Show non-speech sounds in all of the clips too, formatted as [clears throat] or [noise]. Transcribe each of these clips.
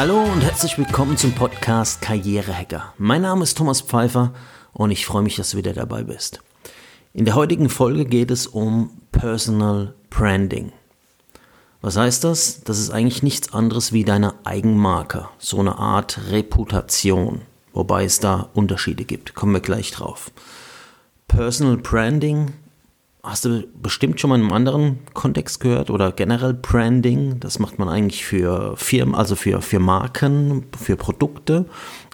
Hallo und herzlich willkommen zum Podcast Karrierehacker. Mein Name ist Thomas Pfeiffer und ich freue mich, dass du wieder dabei bist. In der heutigen Folge geht es um Personal Branding. Was heißt das? Das ist eigentlich nichts anderes wie deine Eigenmarke, so eine Art Reputation, wobei es da Unterschiede gibt. Kommen wir gleich drauf. Personal Branding hast du bestimmt schon mal in einem anderen Kontext gehört oder generell Branding. Das macht man eigentlich für Firmen, also für, für Marken, für Produkte.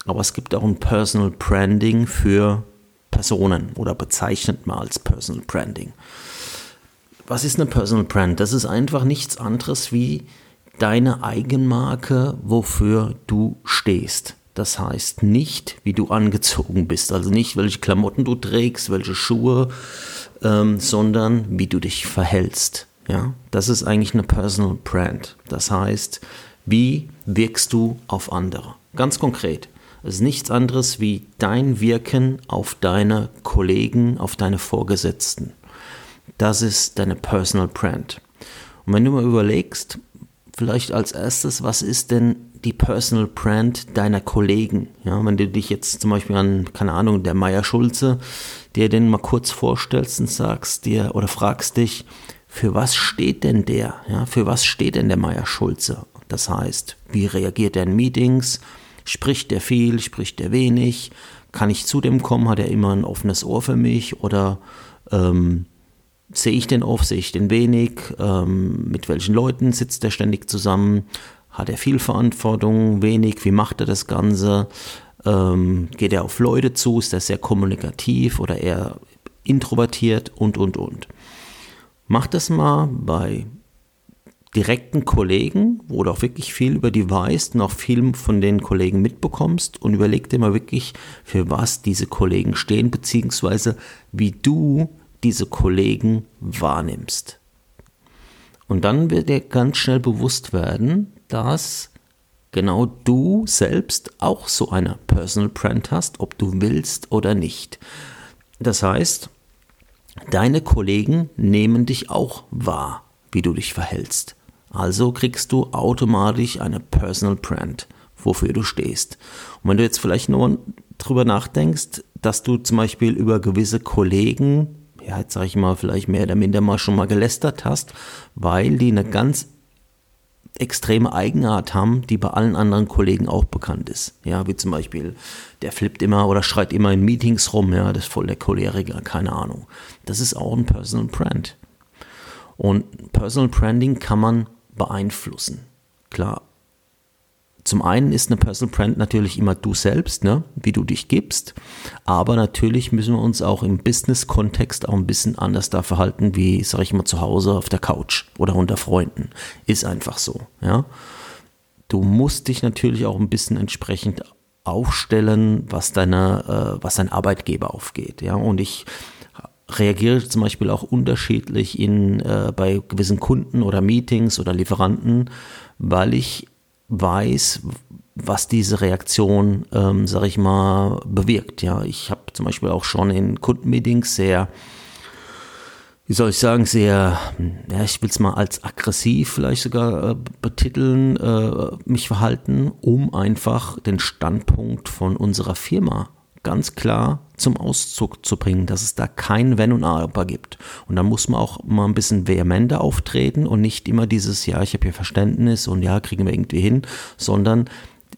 Aber es gibt auch ein Personal Branding für Personen oder bezeichnet man als Personal Branding. Was ist eine Personal Brand? Das ist einfach nichts anderes wie deine Eigenmarke, wofür du stehst. Das heißt nicht, wie du angezogen bist, also nicht, welche Klamotten du trägst, welche Schuhe, ähm, sondern wie du dich verhältst. Ja, das ist eigentlich eine Personal Brand. Das heißt, wie wirkst du auf andere? Ganz konkret. Es ist nichts anderes wie dein Wirken auf deine Kollegen, auf deine Vorgesetzten. Das ist deine Personal Brand. Und wenn du mal überlegst, vielleicht als erstes, was ist denn die Personal Brand deiner Kollegen? Ja, wenn du dich jetzt zum Beispiel an, keine Ahnung, der Meier Schulze, dir den mal kurz vorstellst und sagst dir oder fragst dich, für was steht denn der? Ja, für was steht denn der Meier Schulze? Das heißt, wie reagiert er in Meetings? Spricht er viel? Spricht er wenig? Kann ich zu dem kommen? Hat er immer ein offenes Ohr für mich? Oder ähm, sehe ich den oft? Sehe ich den wenig? Ähm, mit welchen Leuten sitzt er ständig zusammen? Hat er viel Verantwortung? Wenig? Wie macht er das Ganze? Ähm, geht er auf Leute zu? Ist er sehr kommunikativ oder eher introvertiert? Und, und, und. Mach das mal bei direkten Kollegen, wo du auch wirklich viel über die weißt und auch viel von den Kollegen mitbekommst und überleg dir mal wirklich, für was diese Kollegen stehen, beziehungsweise wie du diese Kollegen wahrnimmst. Und dann wird dir ganz schnell bewusst werden, dass genau du selbst auch so eine Personal Brand hast, ob du willst oder nicht. Das heißt, deine Kollegen nehmen dich auch wahr, wie du dich verhältst. Also kriegst du automatisch eine Personal Brand, wofür du stehst. Und wenn du jetzt vielleicht nur drüber nachdenkst, dass du zum Beispiel über gewisse Kollegen, ja, jetzt sage ich mal, vielleicht mehr oder minder mal schon mal gelästert hast, weil die eine ganz extreme Eigenart haben, die bei allen anderen Kollegen auch bekannt ist. Ja, wie zum Beispiel, der flippt immer oder schreit immer in Meetings rum, ja, das ist voll der Choleriker, keine Ahnung. Das ist auch ein Personal Brand. Und Personal Branding kann man beeinflussen. Klar, zum einen ist eine Personal Brand natürlich immer du selbst, ne? wie du dich gibst. Aber natürlich müssen wir uns auch im Business-Kontext auch ein bisschen anders da verhalten, wie, sag ich mal, zu Hause auf der Couch oder unter Freunden. Ist einfach so, ja. Du musst dich natürlich auch ein bisschen entsprechend aufstellen, was deine, äh, was dein Arbeitgeber aufgeht, ja. Und ich reagiere zum Beispiel auch unterschiedlich in, äh, bei gewissen Kunden oder Meetings oder Lieferanten, weil ich weiß, was diese Reaktion, ähm, sag ich mal, bewirkt. Ja, ich habe zum Beispiel auch schon in Kundenmeetings sehr, wie soll ich sagen, sehr, ja, ich will es mal als aggressiv vielleicht sogar äh, betiteln, äh, mich verhalten, um einfach den Standpunkt von unserer Firma ganz klar zum Auszug zu bringen, dass es da kein Wenn und Aber gibt. Und dann muss man auch mal ein bisschen vehementer auftreten und nicht immer dieses, ja, ich habe hier Verständnis und ja, kriegen wir irgendwie hin, sondern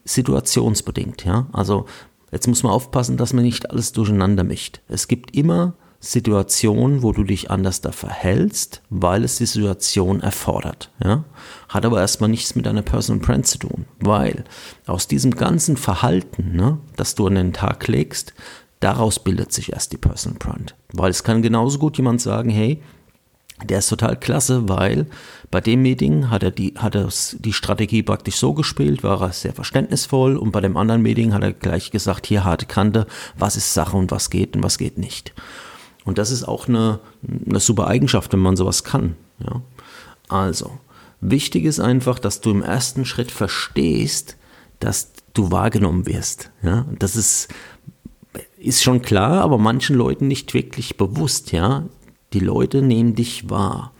situationsbedingt, ja. Also jetzt muss man aufpassen, dass man nicht alles durcheinander mischt. Es gibt immer Situation, wo du dich anders da verhältst, weil es die Situation erfordert. Ja? Hat aber erstmal nichts mit deiner Personal Brand zu tun, weil aus diesem ganzen Verhalten, ne, das du an den Tag legst, daraus bildet sich erst die Personal Brand. Weil es kann genauso gut jemand sagen, hey, der ist total klasse, weil bei dem Meeting hat er die, hat er die Strategie praktisch so gespielt, war er sehr verständnisvoll und bei dem anderen Meeting hat er gleich gesagt, hier harte Kante, was ist Sache und was geht und was geht nicht. Und das ist auch eine, eine super Eigenschaft, wenn man sowas kann. Ja? Also, wichtig ist einfach, dass du im ersten Schritt verstehst, dass du wahrgenommen wirst. Ja? Das ist, ist schon klar, aber manchen Leuten nicht wirklich bewusst. Ja? Die Leute nehmen dich wahr.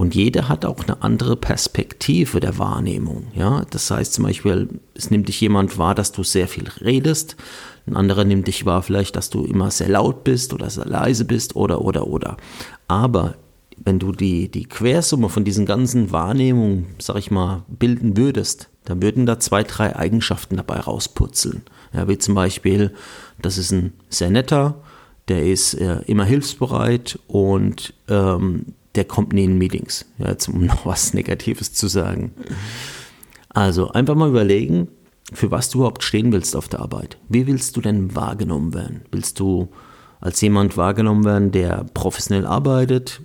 Und jeder hat auch eine andere Perspektive der Wahrnehmung. Ja? Das heißt zum Beispiel, es nimmt dich jemand wahr, dass du sehr viel redest. Ein anderer nimmt dich wahr vielleicht, dass du immer sehr laut bist oder sehr leise bist oder, oder, oder. Aber wenn du die, die Quersumme von diesen ganzen Wahrnehmungen, sag ich mal, bilden würdest, dann würden da zwei, drei Eigenschaften dabei rausputzeln. Ja, wie zum Beispiel, das ist ein sehr netter, der ist äh, immer hilfsbereit und ähm, der kommt nie in Meetings. Ja, jetzt, um [laughs] noch was Negatives zu sagen. Also einfach mal überlegen, für was du überhaupt stehen willst auf der Arbeit. Wie willst du denn wahrgenommen werden? Willst du als jemand wahrgenommen werden, der professionell arbeitet,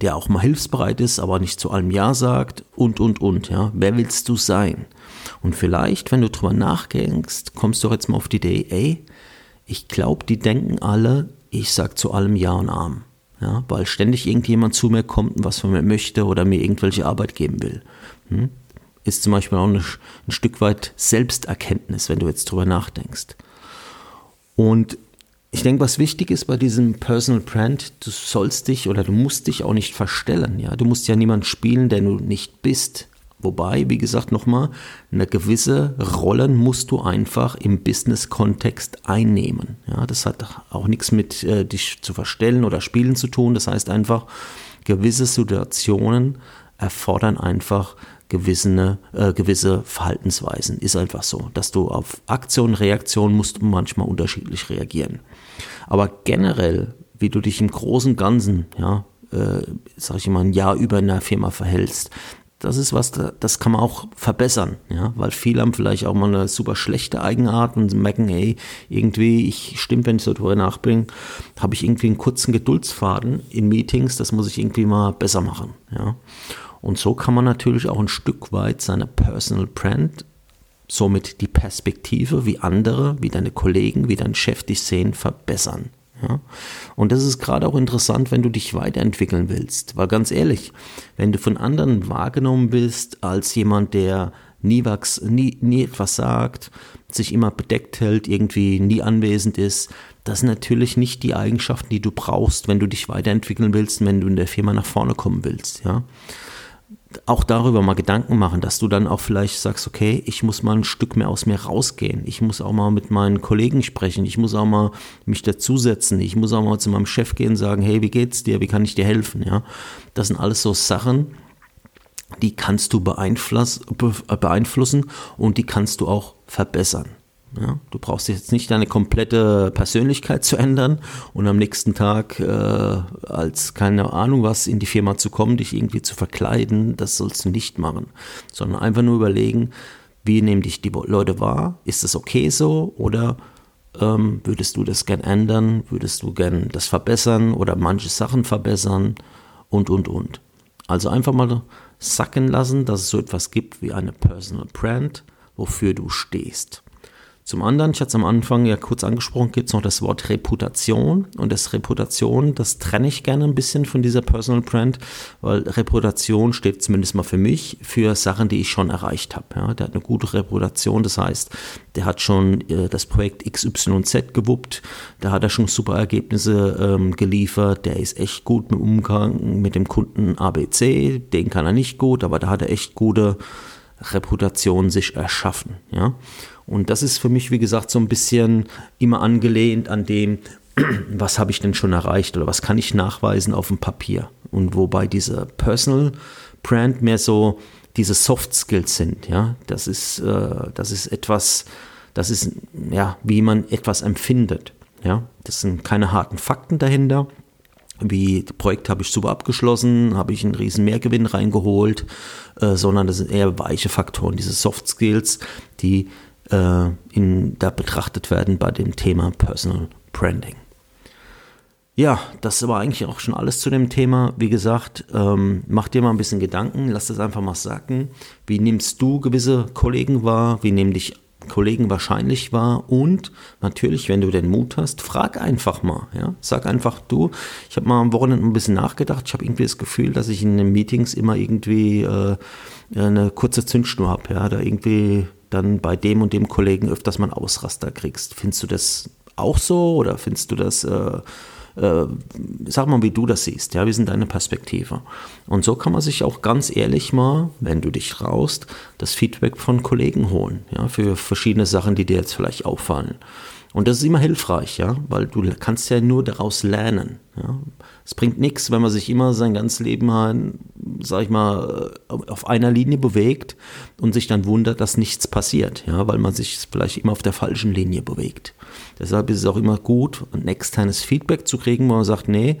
der auch mal hilfsbereit ist, aber nicht zu allem Ja sagt und, und, und, ja. Wer willst du sein? Und vielleicht, wenn du drüber nachdenkst, kommst du auch jetzt mal auf die Idee, ey, ich glaube, die denken alle, ich sag zu allem Ja und Arm. Ja, weil ständig irgendjemand zu mir kommt und was von mir möchte oder mir irgendwelche Arbeit geben will. Hm? Ist zum Beispiel auch eine, ein Stück weit Selbsterkenntnis, wenn du jetzt drüber nachdenkst. Und ich denke, was wichtig ist bei diesem Personal Brand, du sollst dich oder du musst dich auch nicht verstellen. Ja? Du musst ja niemand spielen, der du nicht bist. Wobei, wie gesagt, nochmal, eine gewisse Rollen musst du einfach im Business-Kontext einnehmen. Ja, das hat auch nichts mit äh, dich zu verstellen oder spielen zu tun. Das heißt einfach, gewisse Situationen erfordern einfach gewisse, äh, gewisse Verhaltensweisen. Ist einfach so, dass du auf Aktion, Reaktion musst manchmal unterschiedlich reagieren. Aber generell, wie du dich im großen Ganzen, ja, äh, sag ich mal, ein Jahr über in einer Firma verhältst, das ist was, das kann man auch verbessern, ja, weil viele haben vielleicht auch mal eine super schlechte Eigenart und merken, ey, irgendwie, ich stimmt, wenn ich so drüber nachbringe, habe ich irgendwie einen kurzen Geduldsfaden in Meetings, das muss ich irgendwie mal besser machen, ja. Und so kann man natürlich auch ein Stück weit seine Personal Brand, somit die Perspektive, wie andere, wie deine Kollegen, wie dein Chef dich sehen, verbessern. Ja? Und das ist gerade auch interessant, wenn du dich weiterentwickeln willst. Weil ganz ehrlich, wenn du von anderen wahrgenommen bist als jemand, der nie, was, nie, nie etwas sagt, sich immer bedeckt hält, irgendwie nie anwesend ist, das sind natürlich nicht die Eigenschaften, die du brauchst, wenn du dich weiterentwickeln willst, wenn du in der Firma nach vorne kommen willst. Ja? Auch darüber mal Gedanken machen, dass du dann auch vielleicht sagst, okay, ich muss mal ein Stück mehr aus mir rausgehen. Ich muss auch mal mit meinen Kollegen sprechen. Ich muss auch mal mich dazusetzen. Ich muss auch mal zu meinem Chef gehen und sagen, hey, wie geht's dir? Wie kann ich dir helfen? Ja, das sind alles so Sachen, die kannst du beeinflussen und die kannst du auch verbessern. Ja, du brauchst jetzt nicht deine komplette Persönlichkeit zu ändern und am nächsten Tag äh, als keine Ahnung was in die Firma zu kommen, dich irgendwie zu verkleiden, das sollst du nicht machen, sondern einfach nur überlegen, wie nehmen dich die Leute wahr, ist das okay so oder ähm, würdest du das gern ändern, würdest du gern das verbessern oder manche Sachen verbessern und und und. Also einfach mal sacken lassen, dass es so etwas gibt wie eine Personal Brand, wofür du stehst. Zum anderen, ich hatte es am Anfang ja kurz angesprochen, gibt es noch das Wort Reputation. Und das Reputation, das trenne ich gerne ein bisschen von dieser Personal Brand, weil Reputation steht zumindest mal für mich für Sachen, die ich schon erreicht habe. Ja, der hat eine gute Reputation, das heißt, der hat schon äh, das Projekt XYZ gewuppt, da hat er schon super Ergebnisse ähm, geliefert, der ist echt gut mit Umgang mit dem Kunden ABC, den kann er nicht gut, aber da hat er echt gute Reputation sich erschaffen. Ja? Und das ist für mich, wie gesagt, so ein bisschen immer angelehnt an dem, [clears throat] was habe ich denn schon erreicht oder was kann ich nachweisen auf dem Papier. Und wobei diese Personal Brand mehr so diese Soft Skills sind. Ja? Das, ist, äh, das ist etwas, das ist, ja, wie man etwas empfindet. Ja? Das sind keine harten Fakten dahinter wie das Projekt habe ich super abgeschlossen, habe ich einen riesen Mehrgewinn reingeholt, äh, sondern das sind eher weiche Faktoren, diese Soft Skills, die äh, in, da betrachtet werden bei dem Thema Personal Branding. Ja, das war eigentlich auch schon alles zu dem Thema. Wie gesagt, ähm, mach dir mal ein bisschen Gedanken, lass das einfach mal sacken. Wie nimmst du gewisse Kollegen wahr? Wie nehmen dich Kollegen wahrscheinlich war. Und natürlich, wenn du den Mut hast, frag einfach mal. Ja? Sag einfach du. Ich habe mal am Wochenende ein bisschen nachgedacht. Ich habe irgendwie das Gefühl, dass ich in den Meetings immer irgendwie äh, eine kurze Zündschnur habe. Ja? Da irgendwie dann bei dem und dem Kollegen öfters mal einen Ausraster kriegst. Findest du das auch so oder findest du das äh, äh, sag mal, wie du das siehst. Ja, wie sind deine Perspektive? Und so kann man sich auch ganz ehrlich mal, wenn du dich traust, das Feedback von Kollegen holen, ja, für verschiedene Sachen, die dir jetzt vielleicht auffallen. Und das ist immer hilfreich, ja, weil du kannst ja nur daraus lernen. Ja. Es bringt nichts, wenn man sich immer sein ganzes Leben, sag ich mal, auf einer Linie bewegt und sich dann wundert, dass nichts passiert, ja, weil man sich vielleicht immer auf der falschen Linie bewegt. Deshalb ist es auch immer gut, ein externes Feedback zu kriegen, wo man sagt, nee,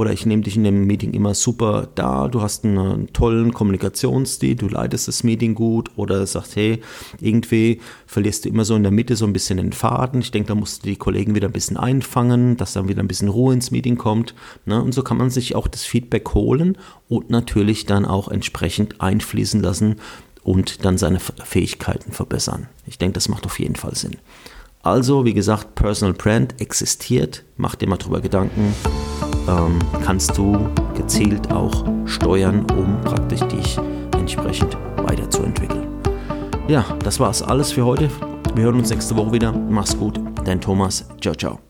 oder ich nehme dich in dem Meeting immer super da, du hast einen tollen Kommunikationsstil, du leitest das Meeting gut oder sagst, hey, irgendwie verlierst du immer so in der Mitte so ein bisschen den Faden. Ich denke, da musst du die Kollegen wieder ein bisschen einfangen, dass dann wieder ein bisschen Ruhe ins Meeting kommt. Ne? Und so kann man sich auch das Feedback holen und natürlich dann auch entsprechend einfließen lassen und dann seine Fähigkeiten verbessern. Ich denke, das macht auf jeden Fall Sinn. Also, wie gesagt, Personal Brand existiert, mach dir mal drüber Gedanken ähm, kannst du gezielt auch steuern, um praktisch dich entsprechend weiterzuentwickeln. Ja, das war es alles für heute. Wir hören uns nächste Woche wieder. Mach's gut, dein Thomas. Ciao, ciao.